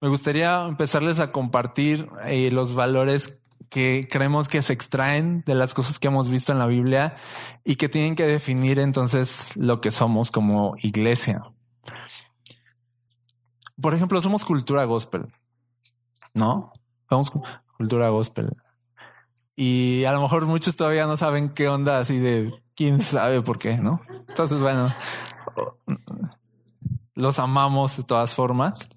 me gustaría empezarles a compartir eh, los valores que creemos que se extraen de las cosas que hemos visto en la Biblia y que tienen que definir entonces lo que somos como iglesia. Por ejemplo, somos cultura gospel, ¿no? Somos cultura gospel. Y a lo mejor muchos todavía no saben qué onda así de quién sabe por qué, ¿no? Entonces, bueno, los amamos de todas formas.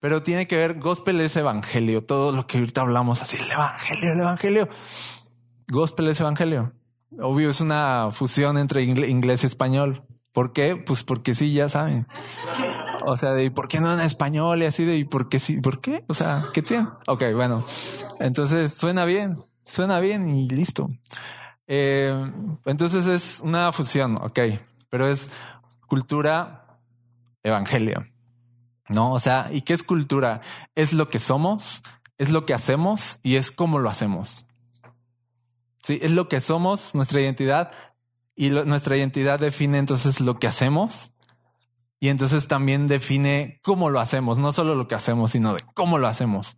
Pero tiene que ver, gospel es evangelio, todo lo que ahorita hablamos así, el evangelio, el evangelio. Gospel es evangelio. Obvio, es una fusión entre inglés y español. ¿Por qué? Pues porque sí, ya saben. O sea, de ¿por qué no en español? Y así de ¿y por qué sí? ¿Por qué? O sea, ¿qué tiene? Ok, bueno. Entonces suena bien, suena bien y listo. Eh, entonces es una fusión, ok, pero es cultura evangelio. ¿No? O sea, ¿y qué es cultura? Es lo que somos, es lo que hacemos y es cómo lo hacemos. Sí, es lo que somos, nuestra identidad, y nuestra identidad define entonces lo que hacemos y entonces también define cómo lo hacemos, no solo lo que hacemos, sino de cómo lo hacemos,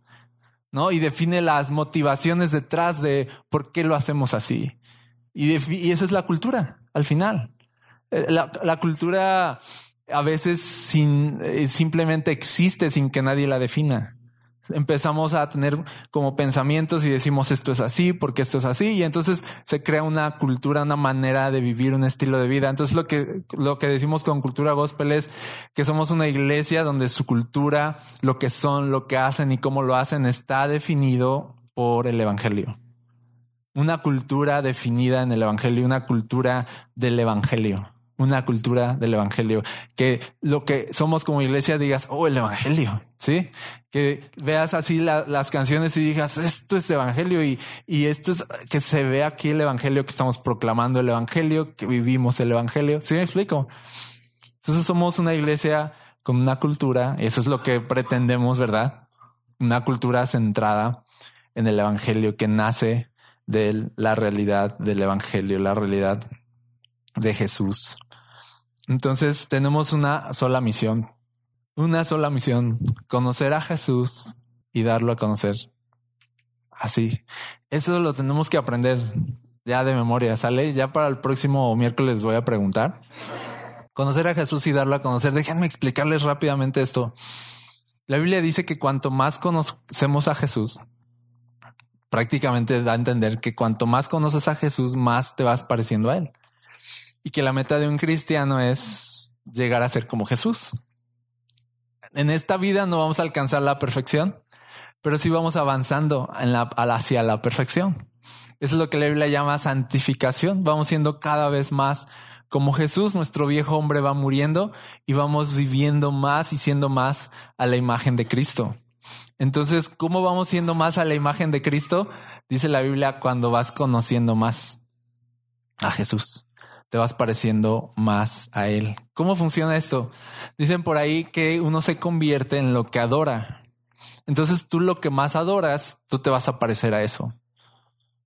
¿no? Y define las motivaciones detrás de por qué lo hacemos así. Y, y esa es la cultura, al final. Eh, la, la cultura a veces sin, eh, simplemente existe sin que nadie la defina. Empezamos a tener como pensamientos y decimos esto es así porque esto es así y entonces se crea una cultura, una manera de vivir, un estilo de vida. Entonces lo que, lo que decimos con cultura gospel es que somos una iglesia donde su cultura, lo que son, lo que hacen y cómo lo hacen está definido por el evangelio. Una cultura definida en el evangelio, una cultura del evangelio una cultura del evangelio, que lo que somos como iglesia digas, oh, el evangelio, sí, que veas así las canciones y digas, esto es evangelio y, y esto es que se ve aquí el evangelio que estamos proclamando el evangelio, que vivimos el evangelio. ¿Sí me explico? Entonces somos una iglesia con una cultura, y eso es lo que pretendemos, ¿verdad? Una cultura centrada en el evangelio que nace de la realidad del evangelio, la realidad de Jesús. Entonces tenemos una sola misión, una sola misión, conocer a Jesús y darlo a conocer. Así. Eso lo tenemos que aprender ya de memoria, ¿sale? Ya para el próximo miércoles voy a preguntar. Conocer a Jesús y darlo a conocer. Déjenme explicarles rápidamente esto. La Biblia dice que cuanto más conocemos a Jesús, prácticamente da a entender que cuanto más conoces a Jesús, más te vas pareciendo a Él y que la meta de un cristiano es llegar a ser como Jesús. En esta vida no vamos a alcanzar la perfección, pero sí vamos avanzando hacia la perfección. Eso es lo que la Biblia llama santificación. Vamos siendo cada vez más como Jesús, nuestro viejo hombre va muriendo y vamos viviendo más y siendo más a la imagen de Cristo. Entonces, ¿cómo vamos siendo más a la imagen de Cristo? Dice la Biblia cuando vas conociendo más a Jesús te vas pareciendo más a Él. ¿Cómo funciona esto? Dicen por ahí que uno se convierte en lo que adora. Entonces tú lo que más adoras, tú te vas a parecer a eso.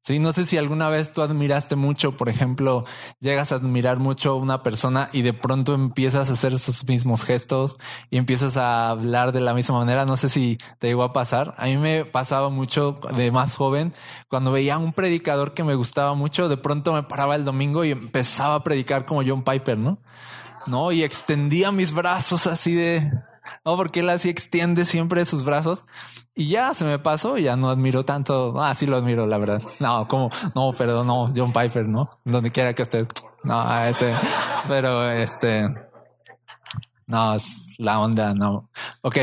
Sí, no sé si alguna vez tú admiraste mucho, por ejemplo, llegas a admirar mucho a una persona y de pronto empiezas a hacer esos mismos gestos y empiezas a hablar de la misma manera. No sé si te llegó a pasar. A mí me pasaba mucho de más joven cuando veía a un predicador que me gustaba mucho. De pronto me paraba el domingo y empezaba a predicar como John Piper, ¿no? No, y extendía mis brazos así de, no, porque él así extiende siempre sus brazos y ya se me pasó, ya no admiro tanto. Ah, sí lo admiro, la verdad. No, como, no, perdón, no, John Piper, ¿no? Donde quiera que estés. No, este, pero este, no, es la onda, no. Ok.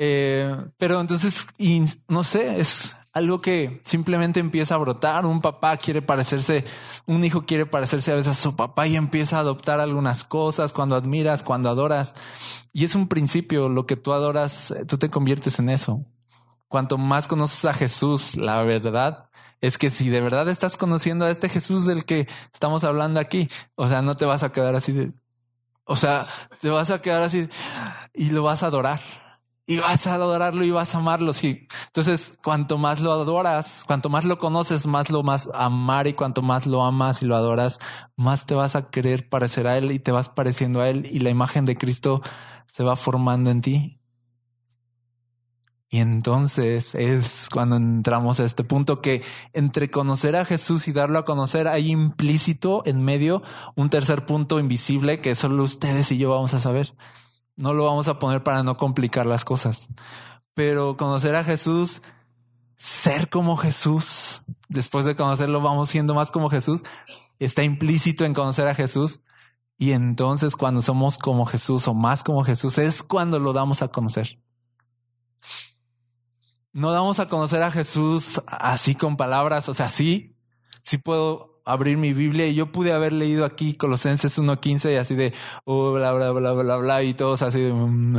Eh, pero entonces, y no sé, es, algo que simplemente empieza a brotar. Un papá quiere parecerse, un hijo quiere parecerse a veces a su papá y empieza a adoptar algunas cosas cuando admiras, cuando adoras. Y es un principio, lo que tú adoras, eh, tú te conviertes en eso. Cuanto más conoces a Jesús, la verdad es que si de verdad estás conociendo a este Jesús del que estamos hablando aquí, o sea, no te vas a quedar así de, o sea, te vas a quedar así y lo vas a adorar y vas a adorarlo y vas a amarlo. Sí. Entonces, cuanto más lo adoras, cuanto más lo conoces, más lo más amar y cuanto más lo amas y lo adoras, más te vas a querer parecer a él y te vas pareciendo a él y la imagen de Cristo se va formando en ti. Y entonces es cuando entramos a este punto que entre conocer a Jesús y darlo a conocer hay implícito en medio un tercer punto invisible que solo ustedes y yo vamos a saber. No lo vamos a poner para no complicar las cosas. Pero conocer a Jesús, ser como Jesús, después de conocerlo vamos siendo más como Jesús, está implícito en conocer a Jesús. Y entonces cuando somos como Jesús o más como Jesús es cuando lo damos a conocer no damos a conocer a Jesús así con palabras, o sea, sí, sí puedo abrir mi Biblia y yo pude haber leído aquí Colosenses 1.15 y así de, oh, bla, bla, bla, bla, bla, y todos así de, mm,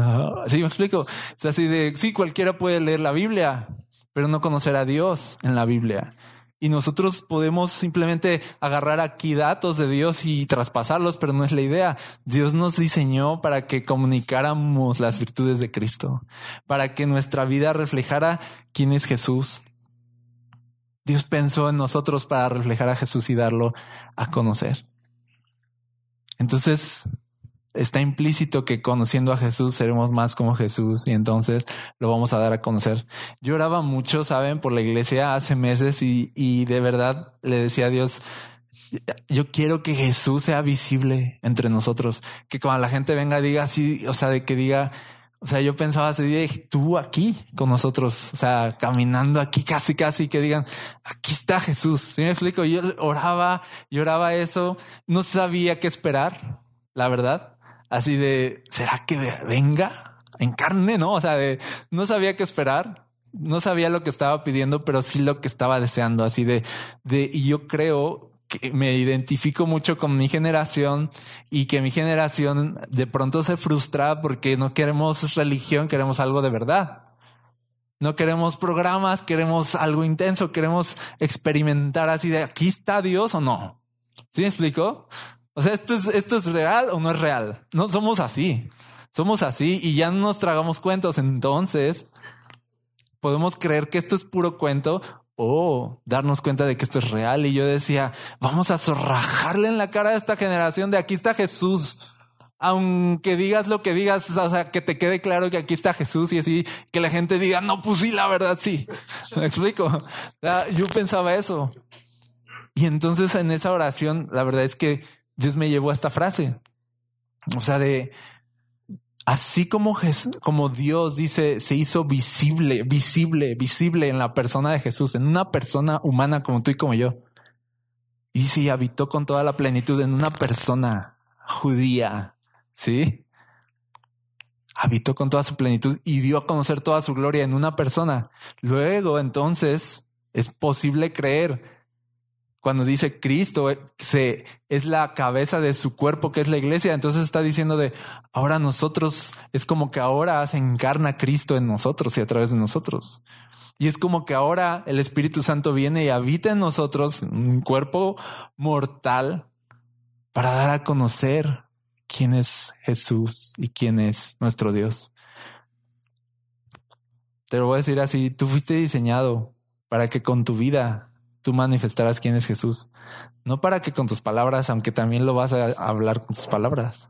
¿sí me explico? Es así de, sí, cualquiera puede leer la Biblia, pero no conocer a Dios en la Biblia. Y nosotros podemos simplemente agarrar aquí datos de Dios y traspasarlos, pero no es la idea. Dios nos diseñó para que comunicáramos las virtudes de Cristo, para que nuestra vida reflejara quién es Jesús. Dios pensó en nosotros para reflejar a Jesús y darlo a conocer. Entonces, está implícito que conociendo a Jesús seremos más como Jesús y entonces lo vamos a dar a conocer. Yo oraba mucho, saben, por la iglesia hace meses y, y de verdad le decía a Dios, yo quiero que Jesús sea visible entre nosotros, que cuando la gente venga diga así, o sea, de que diga, o sea, yo pensaba así, tú aquí con nosotros, o sea, caminando aquí casi, casi, que digan, aquí está Jesús. ¿Sí me explico? Yo oraba, yo oraba eso, no sabía qué esperar, la verdad así de, ¿será que venga en carne? No, o sea, de, no sabía qué esperar. No sabía lo que estaba pidiendo, pero sí lo que estaba deseando, así de, de, y yo creo que me identifico mucho con mi generación y que mi generación de pronto se frustra porque no queremos religión, queremos algo de verdad. No queremos programas, queremos algo intenso, queremos experimentar así de aquí está Dios o no. ¿Sí me explico? O sea, ¿esto es, ¿esto es real o no es real? No somos así. Somos así y ya no nos tragamos cuentos. Entonces, podemos creer que esto es puro cuento o darnos cuenta de que esto es real. Y yo decía, vamos a zorrajarle en la cara a esta generación de aquí está Jesús. Aunque digas lo que digas, o sea, que te quede claro que aquí está Jesús y así, que la gente diga, no, pues sí, la verdad sí. ¿Me explico? Yo pensaba eso. Y entonces en esa oración, la verdad es que Dios me llevó a esta frase. O sea, de así como, como Dios dice, se hizo visible, visible, visible en la persona de Jesús, en una persona humana como tú y como yo. Y sí, habitó con toda la plenitud en una persona judía, ¿sí? Habitó con toda su plenitud y dio a conocer toda su gloria en una persona. Luego, entonces, es posible creer cuando dice Cristo eh, se, es la cabeza de su cuerpo, que es la iglesia, entonces está diciendo de ahora nosotros, es como que ahora se encarna Cristo en nosotros y a través de nosotros. Y es como que ahora el Espíritu Santo viene y habita en nosotros, un cuerpo mortal, para dar a conocer quién es Jesús y quién es nuestro Dios. Te lo voy a decir así, tú fuiste diseñado para que con tu vida tú manifestarás quién es Jesús. No para que con tus palabras, aunque también lo vas a hablar con tus palabras,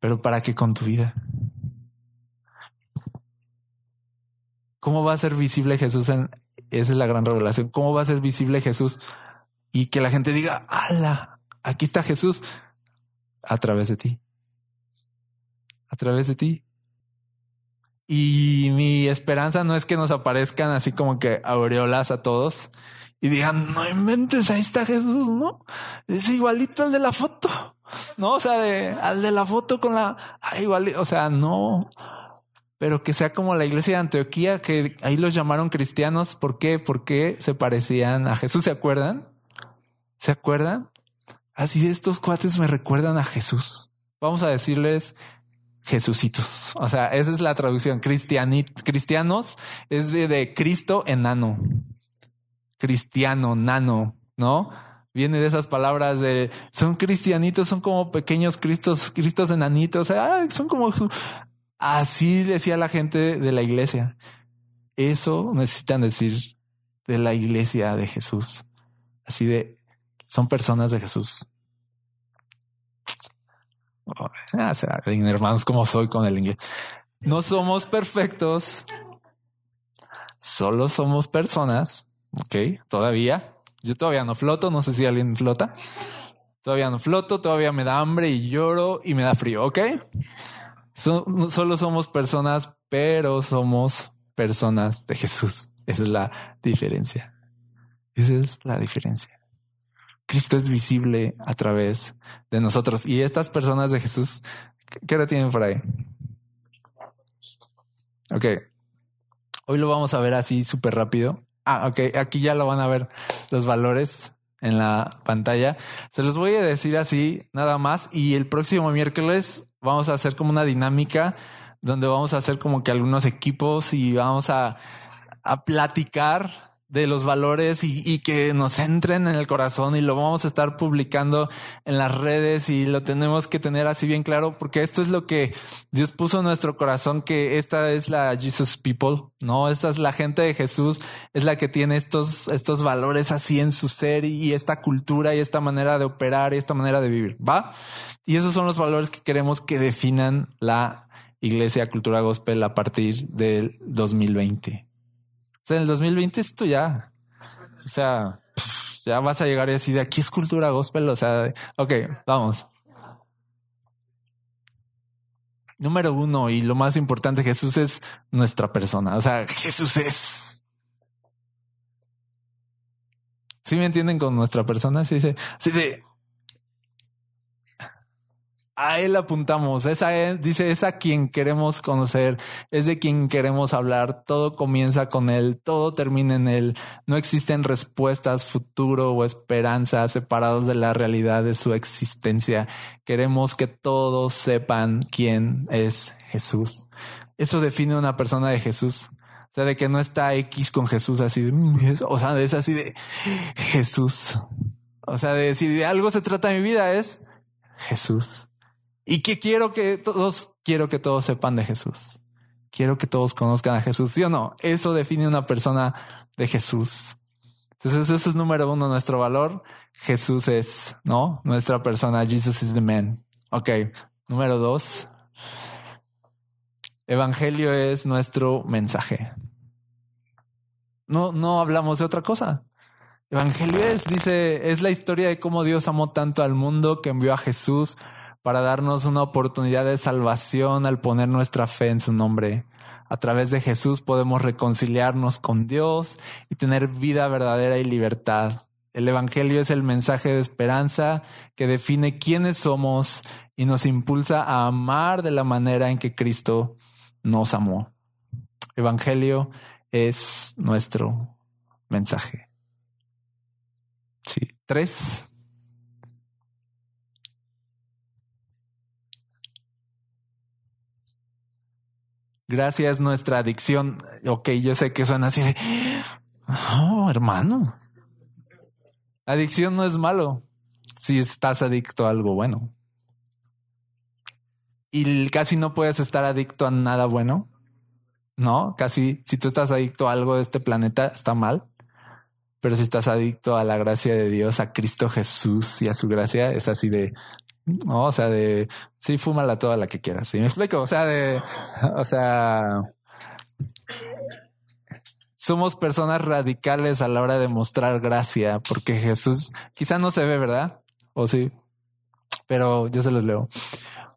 pero para que con tu vida. ¿Cómo va a ser visible Jesús en, esa es la gran revelación. ¿Cómo va a ser visible Jesús? Y que la gente diga, ala, aquí está Jesús a través de ti. A través de ti. Y mi esperanza no es que nos aparezcan así como que aureolas a todos y digan, no inventes, ahí está Jesús, ¿no? Es igualito al de la foto, ¿no? O sea, de, al de la foto con la, ah, igual, o sea, no, pero que sea como la iglesia de Antioquía, que ahí los llamaron cristianos. ¿Por qué? Porque se parecían a Jesús, ¿se acuerdan? ¿Se acuerdan? Así estos cuates me recuerdan a Jesús. Vamos a decirles Jesucitos. O sea, esa es la traducción. Cristianit, cristianos es de, de Cristo enano. Cristiano, nano, ¿no? Viene de esas palabras de son cristianitos, son como pequeños cristos, cristos enanitos, son como así decía la gente de la iglesia. Eso necesitan decir de la iglesia de Jesús. Así de son personas de Jesús. Ah, hermanos, como soy con el inglés. No somos perfectos, solo somos personas, ok, todavía. Yo todavía no floto, no sé si alguien flota. Todavía no floto, todavía me da hambre y lloro y me da frío, ok. solo somos personas, pero somos personas de Jesús. Esa es la diferencia. Esa es la diferencia. Cristo es visible a través de nosotros. Y estas personas de Jesús, ¿qué hora tienen por ahí? Ok. Hoy lo vamos a ver así súper rápido. Ah, ok. Aquí ya lo van a ver los valores en la pantalla. Se los voy a decir así nada más. Y el próximo miércoles vamos a hacer como una dinámica donde vamos a hacer como que algunos equipos y vamos a, a platicar de los valores y, que nos entren en el corazón y lo vamos a estar publicando en las redes y lo tenemos que tener así bien claro porque esto es lo que Dios puso en nuestro corazón que esta es la Jesus People, no, esta es la gente de Jesús, es la que tiene estos, estos valores así en su ser y esta cultura y esta manera de operar y esta manera de vivir, ¿va? Y esos son los valores que queremos que definan la Iglesia Cultura Gospel a partir del 2020. O sea, en el 2020 esto ya, o sea, ya vas a llegar y decir, de aquí es cultura gospel, o sea, ok, vamos. Número uno y lo más importante, Jesús es nuestra persona, o sea, Jesús es. ¿Sí me entienden con nuestra persona? Sí, sí, sí de, a él apuntamos, es a él, dice, es a quien queremos conocer, es de quien queremos hablar, todo comienza con él, todo termina en él, no existen respuestas, futuro o esperanza separados de la realidad de su existencia. Queremos que todos sepan quién es Jesús. Eso define una persona de Jesús. O sea, de que no está X con Jesús así, o sea, es así de Jesús. O sea, de si de algo se trata mi vida es Jesús. Y que quiero que todos, quiero que todos sepan de Jesús. Quiero que todos conozcan a Jesús. ¿Sí o no? Eso define una persona de Jesús. Entonces, eso es número uno, nuestro valor. Jesús es, ¿no? Nuestra persona. Jesus is the man. Ok. Número dos. Evangelio es nuestro mensaje. No, no hablamos de otra cosa. Evangelio es, dice, es la historia de cómo Dios amó tanto al mundo que envió a Jesús para darnos una oportunidad de salvación al poner nuestra fe en su nombre. A través de Jesús podemos reconciliarnos con Dios y tener vida verdadera y libertad. El Evangelio es el mensaje de esperanza que define quiénes somos y nos impulsa a amar de la manera en que Cristo nos amó. Evangelio es nuestro mensaje. Sí. Tres. Gracias nuestra adicción. Ok, yo sé que suena así de, oh, hermano. Adicción no es malo si estás adicto a algo bueno. Y casi no puedes estar adicto a nada bueno. No, casi si tú estás adicto a algo de este planeta está mal. Pero si estás adicto a la gracia de Dios, a Cristo Jesús y a su gracia, es así de o sea, de sí, fúmala toda la que quieras. ¿Sí me explico? O sea, de, o sea, somos personas radicales a la hora de mostrar gracia, porque Jesús quizá no se ve, ¿verdad? O sí, pero yo se los leo.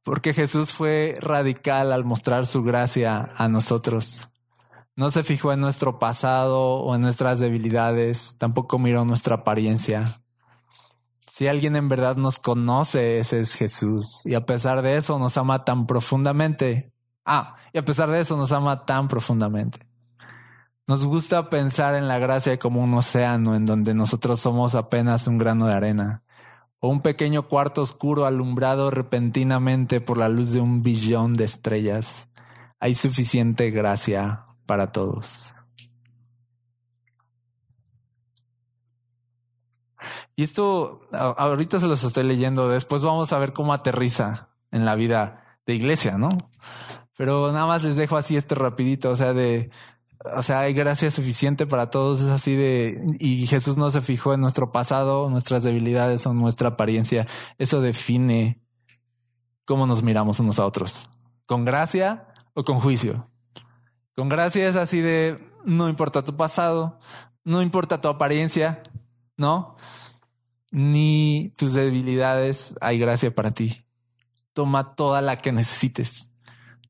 Porque Jesús fue radical al mostrar su gracia a nosotros. No se fijó en nuestro pasado o en nuestras debilidades, tampoco miró nuestra apariencia. Si alguien en verdad nos conoce, ese es Jesús. Y a pesar de eso nos ama tan profundamente. Ah, y a pesar de eso nos ama tan profundamente. Nos gusta pensar en la gracia como un océano en donde nosotros somos apenas un grano de arena o un pequeño cuarto oscuro alumbrado repentinamente por la luz de un billón de estrellas. Hay suficiente gracia para todos. Y esto ahorita se los estoy leyendo, después vamos a ver cómo aterriza en la vida de iglesia, ¿no? Pero nada más les dejo así esto rapidito, o sea, de, o sea, hay gracia suficiente para todos, es así de, y Jesús no se fijó en nuestro pasado, nuestras debilidades o nuestra apariencia, eso define cómo nos miramos unos a otros, con gracia o con juicio. Con gracia es así de, no importa tu pasado, no importa tu apariencia, ¿no? Ni tus debilidades, hay gracia para ti. Toma toda la que necesites.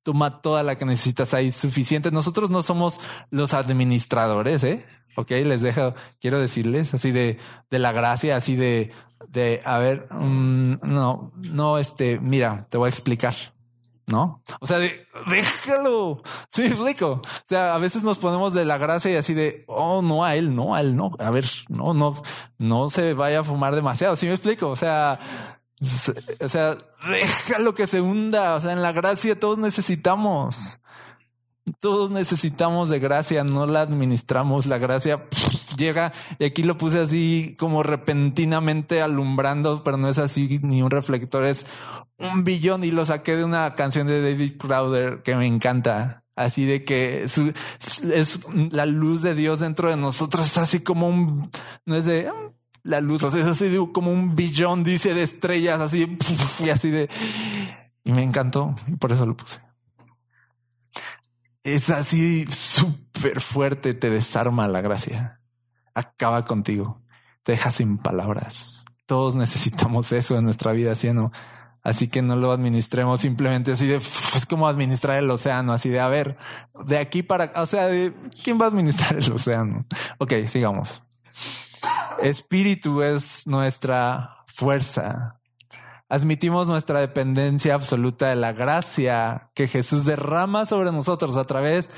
Toma toda la que necesitas, hay suficiente. Nosotros no somos los administradores, ¿eh? Ok, les dejo, quiero decirles así de, de la gracia, así de, de, a ver, mm, no, no, este, mira, te voy a explicar. ¿No? O sea, de, déjalo. Sí, explico. O sea, a veces nos ponemos de la gracia y así de, oh, no a él, no a él, no. A ver, no, no, no se vaya a fumar demasiado. Sí, me explico. O sea, o sea, déjalo que se hunda. O sea, en la gracia todos necesitamos. Todos necesitamos de gracia, no la administramos. La gracia llega y aquí lo puse así como repentinamente alumbrando, pero no es así ni un reflector, es un billón y lo saqué de una canción de David Crowder que me encanta. Así de que es la luz de Dios dentro de nosotros así como un, no es de ah, la luz, o sea, es así como un billón, dice, de estrellas, así, y así de, y me encantó y por eso lo puse es así súper fuerte, te desarma la gracia, acaba contigo, te deja sin palabras. Todos necesitamos eso en nuestra vida, ¿sí? Así que no lo administremos simplemente así de, es como administrar el océano, así de, a ver, de aquí para, o sea, de, ¿quién va a administrar el océano? Ok, sigamos. Espíritu es nuestra fuerza, admitimos nuestra dependencia absoluta de la gracia que Jesús derrama sobre nosotros a través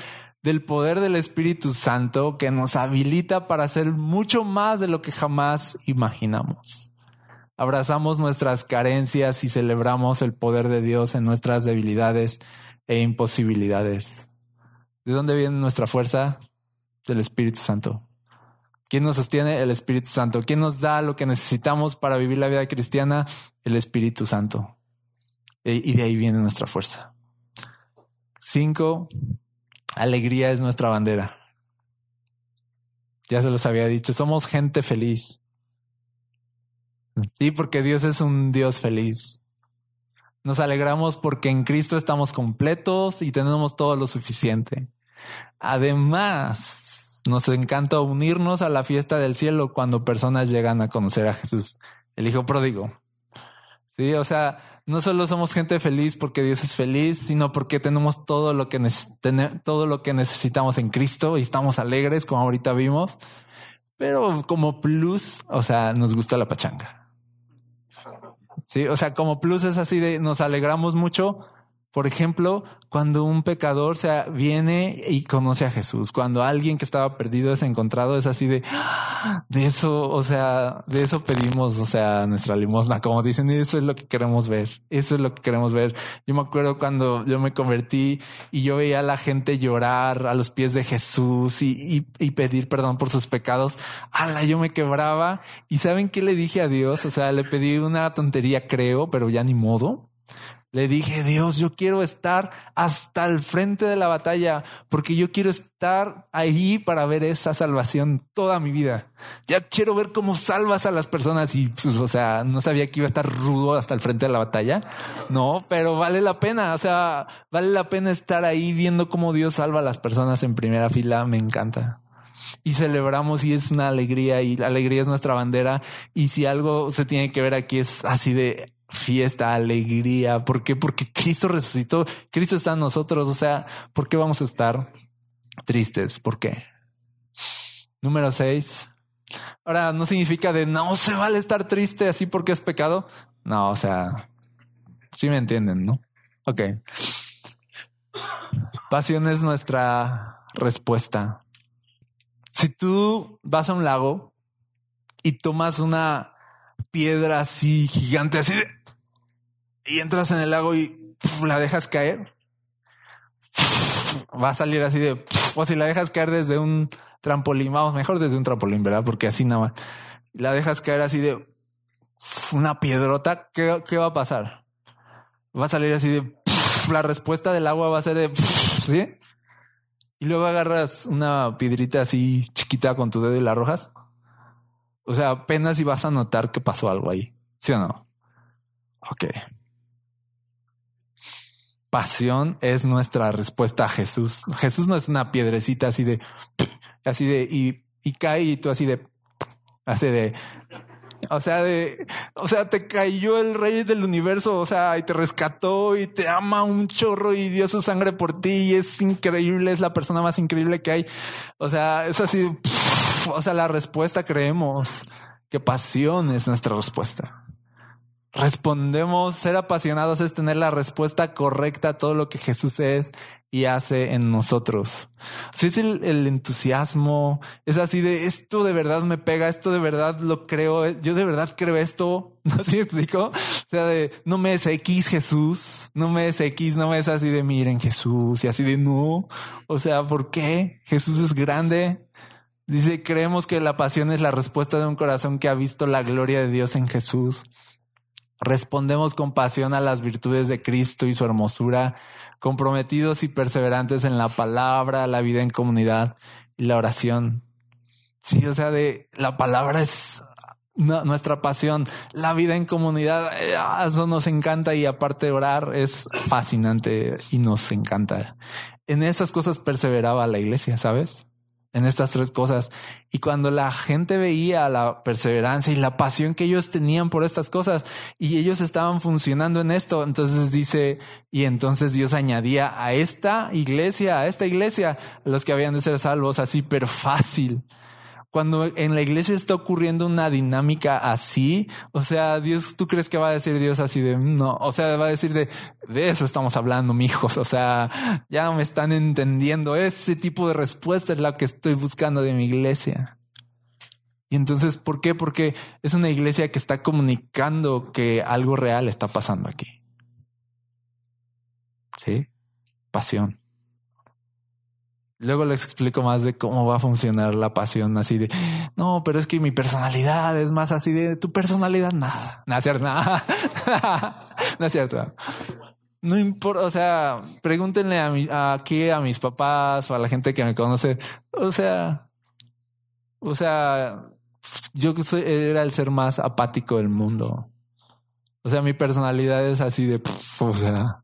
del poder del Espíritu Santo que nos habilita para hacer mucho más de lo que jamás imaginamos. Abrazamos nuestras carencias y celebramos el poder de Dios en nuestras debilidades e imposibilidades. ¿De dónde viene nuestra fuerza? Del Espíritu Santo. ¿Quién nos sostiene? El Espíritu Santo. ¿Quién nos da lo que necesitamos para vivir la vida cristiana? El Espíritu Santo. E, y de ahí viene nuestra fuerza. Cinco, alegría es nuestra bandera. Ya se los había dicho, somos gente feliz. Sí, porque Dios es un Dios feliz. Nos alegramos porque en Cristo estamos completos y tenemos todo lo suficiente. Además, nos encanta unirnos a la fiesta del cielo cuando personas llegan a conocer a Jesús, el Hijo pródigo. Sí, o sea, no solo somos gente feliz porque Dios es feliz, sino porque tenemos todo lo que todo lo que necesitamos en Cristo y estamos alegres, como ahorita vimos. Pero como plus, o sea, nos gusta la pachanga. Sí, o sea, como plus es así de nos alegramos mucho por ejemplo, cuando un pecador se viene y conoce a Jesús, cuando alguien que estaba perdido es encontrado, es así de, de eso, o sea, de eso pedimos, o sea, nuestra limosna, como dicen, eso es lo que queremos ver, eso es lo que queremos ver. Yo me acuerdo cuando yo me convertí y yo veía a la gente llorar a los pies de Jesús y, y, pedir perdón por sus pecados, ala, yo me quebraba y ¿saben qué le dije a Dios? O sea, le pedí una tontería, creo, pero ya ni modo le dije, Dios, yo quiero estar hasta el frente de la batalla porque yo quiero estar ahí para ver esa salvación toda mi vida. Ya quiero ver cómo salvas a las personas y pues, o sea, no sabía que iba a estar rudo hasta el frente de la batalla. No, pero vale la pena. O sea, vale la pena estar ahí viendo cómo Dios salva a las personas en primera fila. Me encanta y celebramos y es una alegría y la alegría es nuestra bandera. Y si algo se tiene que ver aquí es así de fiesta, alegría. ¿Por qué? Porque Cristo resucitó, Cristo está en nosotros. O sea, ¿por qué vamos a estar tristes? ¿Por qué? Número seis. Ahora, no significa de no se vale estar triste así porque es pecado. No, o sea, sí me entienden, ¿no? Ok. Pasión es nuestra respuesta. Si tú vas a un lago y tomas una piedra así gigante, así de, y entras en el lago y la dejas caer, va a salir así de, o si la dejas caer desde un trampolín, vamos, mejor desde un trampolín, ¿verdad? Porque así nada más. La dejas caer así de una piedrota, ¿qué, qué va a pasar? Va a salir así de, la respuesta del agua va a ser de, ¿sí? Y luego agarras una piedrita así chiquita con tu dedo y la arrojas. O sea, apenas si vas a notar que pasó algo ahí. ¿Sí o no? Ok. pasión es nuestra respuesta a Jesús. Jesús no es una piedrecita así de, así de, y, y cae y tú así de, así de, o sea, de, o sea, te cayó el rey del universo, o sea, y te rescató y te ama un chorro y dio su sangre por ti y es increíble, es la persona más increíble que hay. O sea, es así, o sea, la respuesta creemos que pasión es nuestra respuesta respondemos, ser apasionados es tener la respuesta correcta a todo lo que Jesús es y hace en nosotros. Si es el, entusiasmo, es así de esto de verdad me pega, esto de verdad lo creo, yo de verdad creo esto, ¿no sé explico? O sea, de no me es X Jesús, no me es X, no me es así de miren Jesús y así de no. O sea, ¿por qué? Jesús es grande. Dice, creemos que la pasión es la respuesta de un corazón que ha visto la gloria de Dios en Jesús. Respondemos con pasión a las virtudes de Cristo y su hermosura, comprometidos y perseverantes en la palabra, la vida en comunidad y la oración. Sí, o sea, de la palabra es nuestra pasión, la vida en comunidad, eh, eso nos encanta y aparte orar es fascinante y nos encanta. En esas cosas perseveraba la iglesia, ¿sabes? En estas tres cosas. Y cuando la gente veía la perseverancia y la pasión que ellos tenían por estas cosas y ellos estaban funcionando en esto, entonces dice, y entonces Dios añadía a esta iglesia, a esta iglesia, los que habían de ser salvos así, pero fácil cuando en la iglesia está ocurriendo una dinámica así, o sea, Dios, ¿tú crees que va a decir Dios así de no? O sea, va a decir de de eso estamos hablando, mijos. O sea, ya me están entendiendo. Ese tipo de respuesta es la que estoy buscando de mi iglesia. Y entonces, ¿por qué? Porque es una iglesia que está comunicando que algo real está pasando aquí. Sí, pasión. Luego les explico más de cómo va a funcionar la pasión así de, no, pero es que mi personalidad es más así de tu personalidad, nada, no es cierto, nada, no es cierto. No importa, o sea, pregúntenle a mi, aquí a mis papás o a la gente que me conoce, o sea, o sea, yo soy, era el ser más apático del mundo. O sea, mi personalidad es así de, o sea,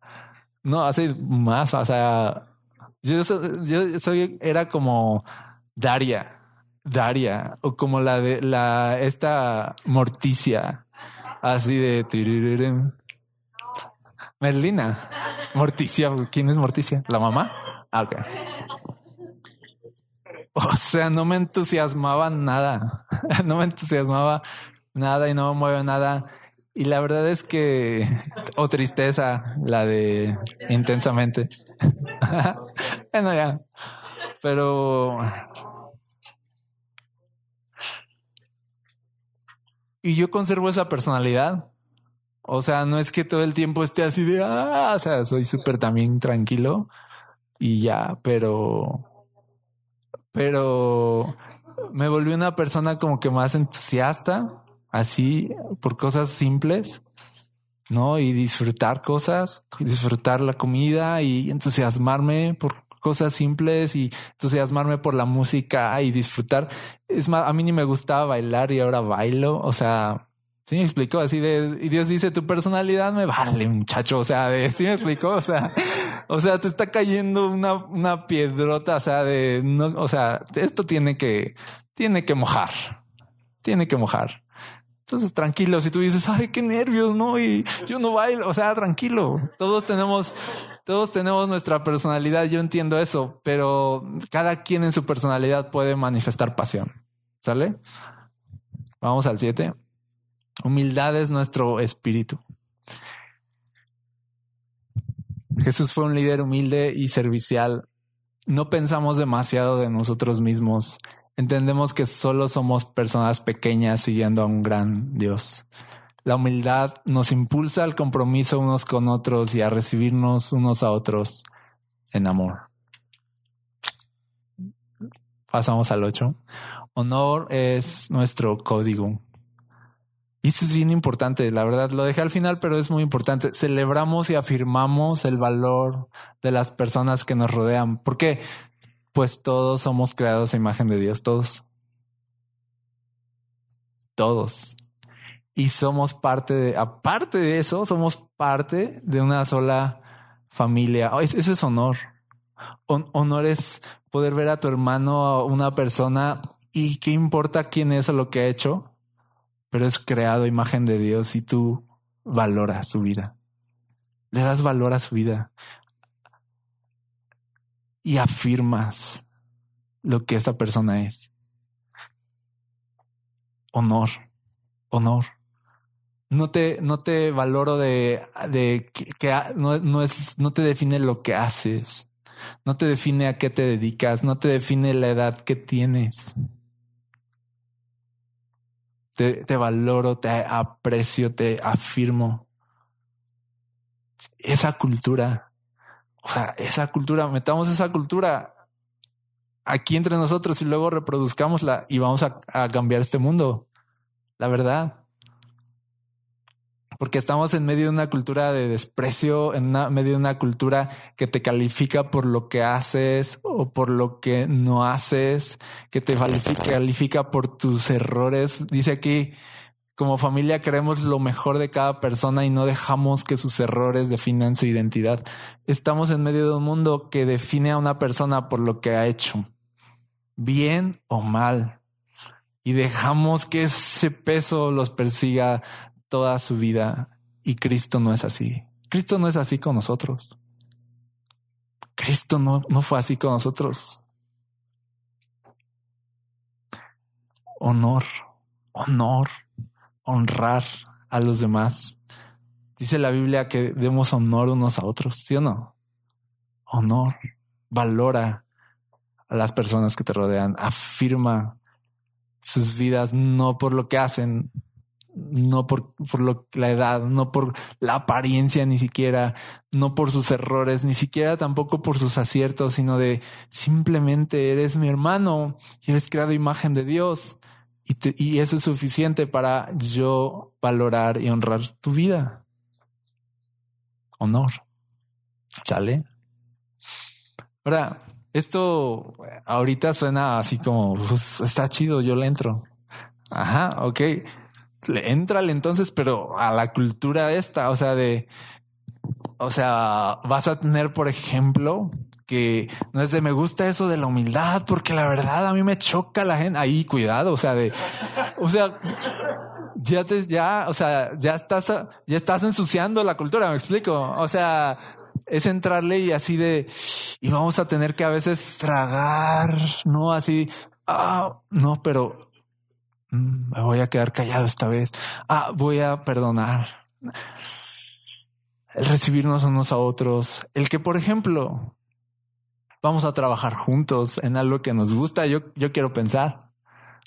no, hace más, o sea, yo, yo soy, era como Daria, Daria, o como la de la, esta Morticia, así de Merlina, Morticia, ¿quién es Morticia? ¿La mamá? Ah, ok. O sea, no me entusiasmaba nada, no me entusiasmaba nada y no me mueve nada. Y la verdad es que, o tristeza, la de intensamente. bueno, ya. Pero. Y yo conservo esa personalidad. O sea, no es que todo el tiempo esté así de, ah, o sea, soy súper también tranquilo y ya, pero, pero me volví una persona como que más entusiasta así por cosas simples, ¿no? Y disfrutar cosas, disfrutar la comida y entusiasmarme por cosas simples y entusiasmarme por la música y disfrutar. Es más, a mí ni me gustaba bailar y ahora bailo. O sea, sí me explicó así de, y Dios dice, tu personalidad me vale, muchacho. O sea, de, sí me explicó. O sea, o sea, te está cayendo una, una piedrota. O sea, de, no, o sea, esto tiene que, tiene que mojar. Tiene que mojar. Entonces, tranquilo, si tú dices, ay, qué nervios, ¿no? Y yo no bailo, o sea, tranquilo. Todos tenemos, todos tenemos nuestra personalidad, yo entiendo eso, pero cada quien en su personalidad puede manifestar pasión. ¿Sale? Vamos al siete. Humildad es nuestro espíritu. Jesús fue un líder humilde y servicial. No pensamos demasiado de nosotros mismos entendemos que solo somos personas pequeñas siguiendo a un gran Dios. La humildad nos impulsa al compromiso unos con otros y a recibirnos unos a otros en amor. Pasamos al 8. Honor es nuestro código. Y esto es bien importante, la verdad, lo dejé al final, pero es muy importante. Celebramos y afirmamos el valor de las personas que nos rodean. ¿Por qué? Pues todos somos creados a imagen de Dios, todos. Todos. Y somos parte de, aparte de eso, somos parte de una sola familia. Eso es honor. Honor es poder ver a tu hermano, a una persona, y qué importa quién es o lo que ha hecho, pero es creado imagen de Dios y tú valoras su vida. Le das valor a su vida y afirmas lo que esa persona es. Honor, honor. No te, no te valoro de, de que, no, no, es, no te define lo que haces. No te define a qué te dedicas. No te define la edad que tienes. Te, te valoro, te aprecio, te afirmo. Esa cultura, o sea, esa cultura, metamos esa cultura aquí entre nosotros y luego reproduzcámosla y vamos a, cambiar este mundo. La verdad. Porque estamos en medio de una cultura de desprecio, en medio de una cultura que te califica por lo que haces o por lo que no haces, que te califica por tus errores. Dice aquí, como familia queremos lo mejor de cada persona y no dejamos que sus errores definan su identidad. Estamos en medio de un mundo que define a una persona por lo que ha hecho bien o mal, y dejamos que ese peso los persiga toda su vida. Y Cristo no es así. Cristo no es así con nosotros. Cristo no, no fue así con nosotros. Honor, honor, honrar a los demás. Dice la Biblia que demos honor unos a otros, ¿sí o no? Honor, valora a las personas que te rodean, afirma sus vidas no por lo que hacen, no por, por lo, la edad, no por la apariencia ni siquiera, no por sus errores, ni siquiera tampoco por sus aciertos, sino de simplemente eres mi hermano y eres creado imagen de Dios y, eso es suficiente para yo valorar y honrar tu vida. Honor. ¿Sale? Ahora, esto ahorita suena así como pues, está chido, yo le entro. Ajá, ok. Entrale entonces, pero a la cultura esta, o sea, de, o sea, vas a tener, por ejemplo, que no es de me gusta eso de la humildad, porque la verdad a mí me choca la gente. Ahí, cuidado, o sea, de, o sea, ya te, ya, o sea, ya estás, ya estás ensuciando la cultura, me explico. O sea, es entrarle y así de, y vamos a tener que a veces tragar, no así, ah, no, pero mm, me voy a quedar callado esta vez. Ah, voy a perdonar. El recibirnos unos a otros. El que, por ejemplo, vamos a trabajar juntos en algo que nos gusta. Yo, yo quiero pensar.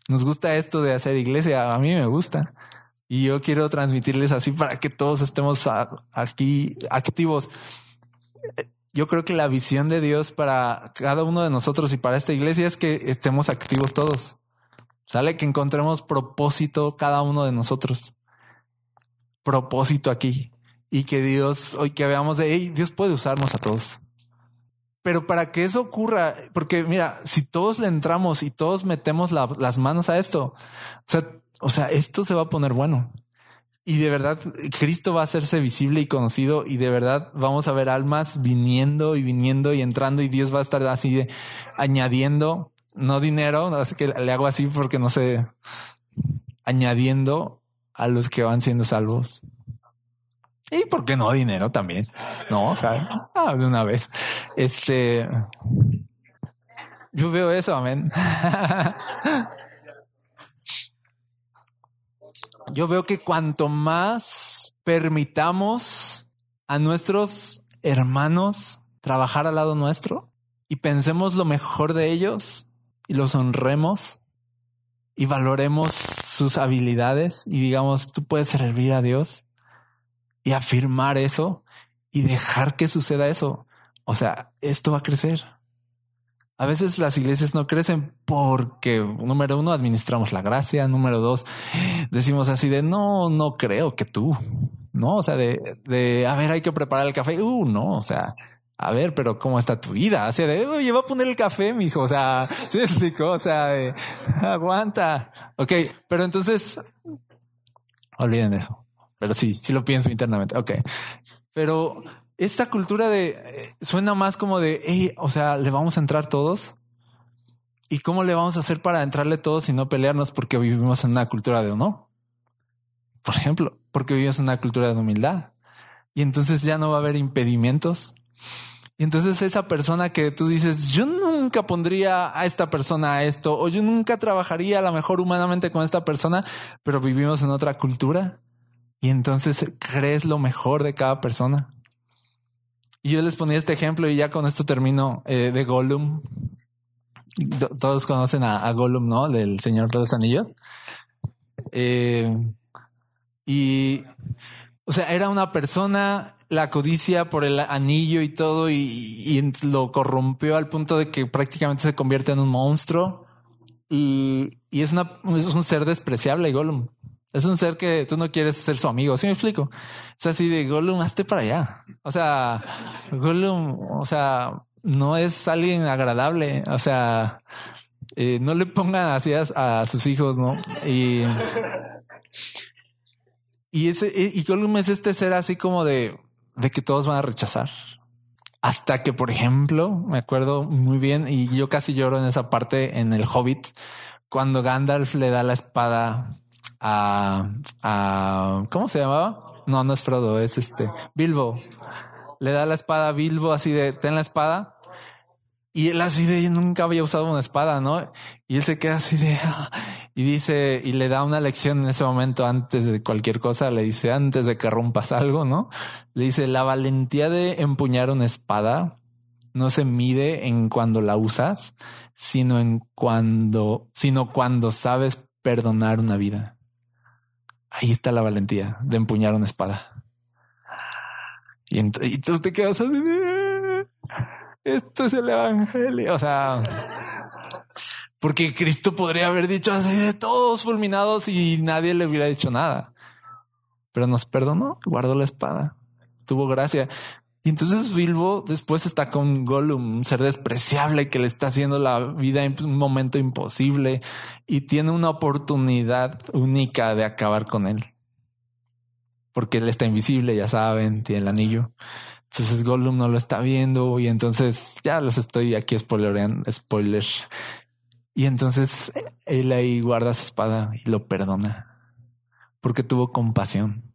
Nos gusta esto de hacer iglesia. A mí me gusta. Y yo quiero transmitirles así para que todos estemos aquí activos yo creo que la visión de Dios para cada uno de nosotros y para esta iglesia es que estemos activos todos. Sale que encontremos propósito cada uno de nosotros. Propósito aquí. Y que Dios, hoy que veamos de, Dios puede usarnos a todos. Pero para que eso ocurra, porque mira, si todos le entramos y todos metemos las manos a esto, o sea, o sea, esto se va a poner bueno y de verdad Cristo va a hacerse visible y conocido y de verdad vamos a ver almas viniendo y viniendo y entrando y Dios va a estar así de, añadiendo, no dinero, así que le hago así porque no sé, añadiendo a los que van siendo salvos. Y por qué no dinero también, no, ah, de una vez. Este, yo veo eso, amén. yo veo que cuanto más permitamos a nuestros hermanos trabajar al lado nuestro y pensemos lo mejor de ellos y los honremos y valoremos sus habilidades y digamos, tú puedes servir a Dios y afirmar eso y dejar que suceda eso. O sea, esto va a crecer. A veces las iglesias no crecen porque, número uno, administramos la gracia. Número dos, decimos así de no, no creo que tú, no, o sea, de, de a ver, hay que preparar el café. Uh, no, o sea, a ver, pero ¿cómo está tu vida? Así de, oye, va a poner el café, mi hijo. O sea, se explicó, o sea, aguanta. Ok, pero entonces, olviden eso. Pero sí, sí lo pienso internamente. Ok, pero esta cultura de eh, suena más como de, hey, o sea, le vamos a entrar todos. ¿Y cómo le vamos a hacer para entrarle todos y no pelearnos porque vivimos en una cultura de honor? Por ejemplo, porque vivimos en una cultura de humildad. Y entonces ya no va a haber impedimentos. Y entonces esa persona que tú dices, yo nunca pondría a esta persona a esto, o yo nunca trabajaría a lo mejor humanamente con esta persona, pero vivimos en otra cultura. Y entonces crees lo mejor de cada persona. Y yo les ponía este ejemplo y ya con esto termino eh, de Gollum. Todos conocen a, Gollum, ¿no? Del Señor de los Anillos. Eh, y, o sea, era una persona, la codicia por el anillo y todo, y, lo corrompió al punto de que prácticamente se convierte en un monstruo. Y, y es, es un ser despreciable, Gollum. Es un ser que tú no quieres ser su amigo. ¿Sí me explico? Es así de Gollum, hazte para allá. O sea, Gollum, o sea, no es alguien agradable. O sea, eh, no le pongan así a, sus hijos, ¿no? Y, y ese, y Gollum es este ser así como de, de que todos van a rechazar. Hasta que, por ejemplo, me acuerdo muy bien y yo casi lloro en esa parte en el Hobbit, cuando Gandalf le da la espada a, ¿cómo se llamaba? No, no es Frodo, es este Bilbo. Le da la espada a Bilbo así de ten la espada. Y él así de nunca había usado una espada, ¿no? Y él se queda así de ah", y dice y le da una lección en ese momento antes de cualquier cosa, le dice antes de que rompas algo, ¿no? Le dice la valentía de empuñar una espada no se mide en cuando la usas, sino en cuando, sino cuando sabes perdonar una vida. Ahí está la valentía de empuñar una espada. Y, y tú te quedas así. Esto es el evangelio. O sea, porque Cristo podría haber dicho así todos fulminados y nadie le hubiera dicho nada. Pero nos perdonó, guardó la espada, tuvo gracia. Y entonces Bilbo después está con Gollum, un ser despreciable que le está haciendo la vida en un momento imposible y tiene una oportunidad única de acabar con él. Porque él está invisible, ya saben, tiene el anillo. Entonces Gollum no lo está viendo y entonces ya los estoy aquí spoilereando, spoilers. Y entonces él ahí guarda su espada y lo perdona porque tuvo compasión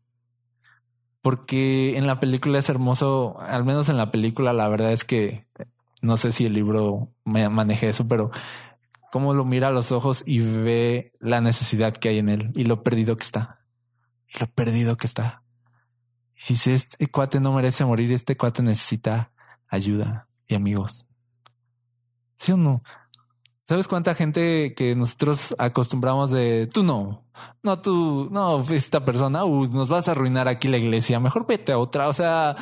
porque en la película es hermoso, al menos en la película la verdad es que no sé si el libro maneje eso, pero cómo lo mira a los ojos y ve la necesidad que hay en él y lo perdido que está. Y lo perdido que está. Y dice, este cuate no merece morir, este cuate necesita ayuda y amigos. ¿Sí o no? ¿Sabes cuánta gente que nosotros acostumbramos de tú no, no tú, no, esta persona, uh, nos vas a arruinar aquí la iglesia, mejor vete a otra? O sea,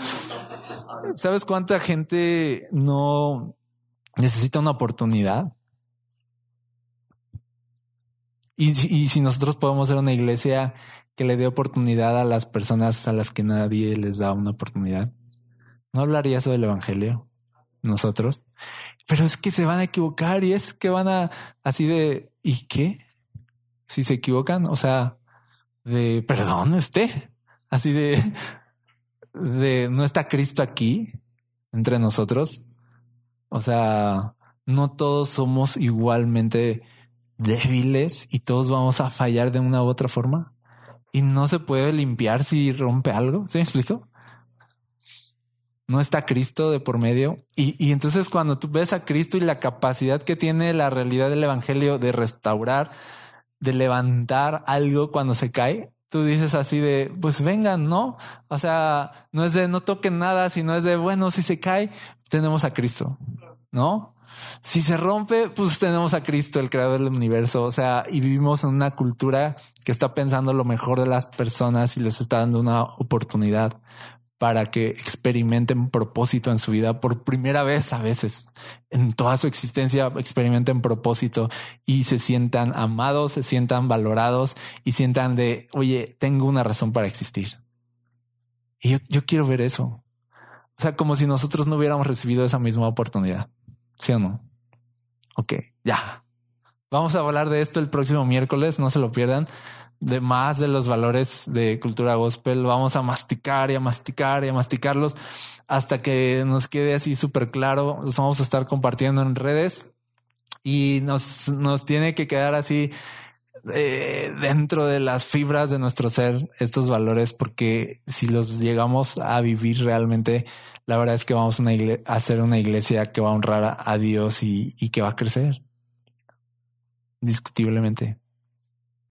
¿sabes cuánta gente no necesita una oportunidad? Y, y si nosotros podemos ser una iglesia que le dé oportunidad a las personas a las que nadie les da una oportunidad, ¿no hablaría eso del evangelio? Nosotros, pero es que se van a equivocar y es que van a así de, ¿y qué? Si se equivocan, o sea, de perdón usted, así de, de no está Cristo aquí entre nosotros. O sea, no todos somos igualmente débiles y todos vamos a fallar de una u otra forma y no se puede limpiar si rompe algo. ¿Se me explico? No está Cristo de por medio. Y, entonces cuando tú ves a Cristo y la capacidad que tiene la realidad del Evangelio de restaurar, de levantar algo cuando se cae, tú dices así de, pues vengan, ¿no? O sea, no es de no toquen nada, sino es de, bueno, si se cae, tenemos a Cristo, ¿no? Si se rompe, pues tenemos a Cristo, el creador del universo. O sea, y vivimos en una cultura que está pensando lo mejor de las personas y les está dando una oportunidad para que experimenten propósito en su vida por primera vez a veces. En toda su existencia experimenten propósito y se sientan amados, se sientan valorados y sientan de, oye, tengo una razón para existir. Y yo, yo quiero ver eso. O sea, como si nosotros no hubiéramos recibido esa misma oportunidad. ¿Sí o no? Ok, ya. Vamos a hablar de esto el próximo miércoles, no se lo pierdan de más de los valores de cultura gospel. Vamos a masticar y a masticar y a masticarlos hasta que nos quede así súper claro. Los vamos a estar compartiendo en redes y nos, nos tiene que quedar así eh, dentro de las fibras de nuestro ser estos valores, porque si los llegamos a vivir realmente, la verdad es que vamos a, una a hacer una iglesia que va a honrar a, Dios y, y que va a crecer. Discutiblemente.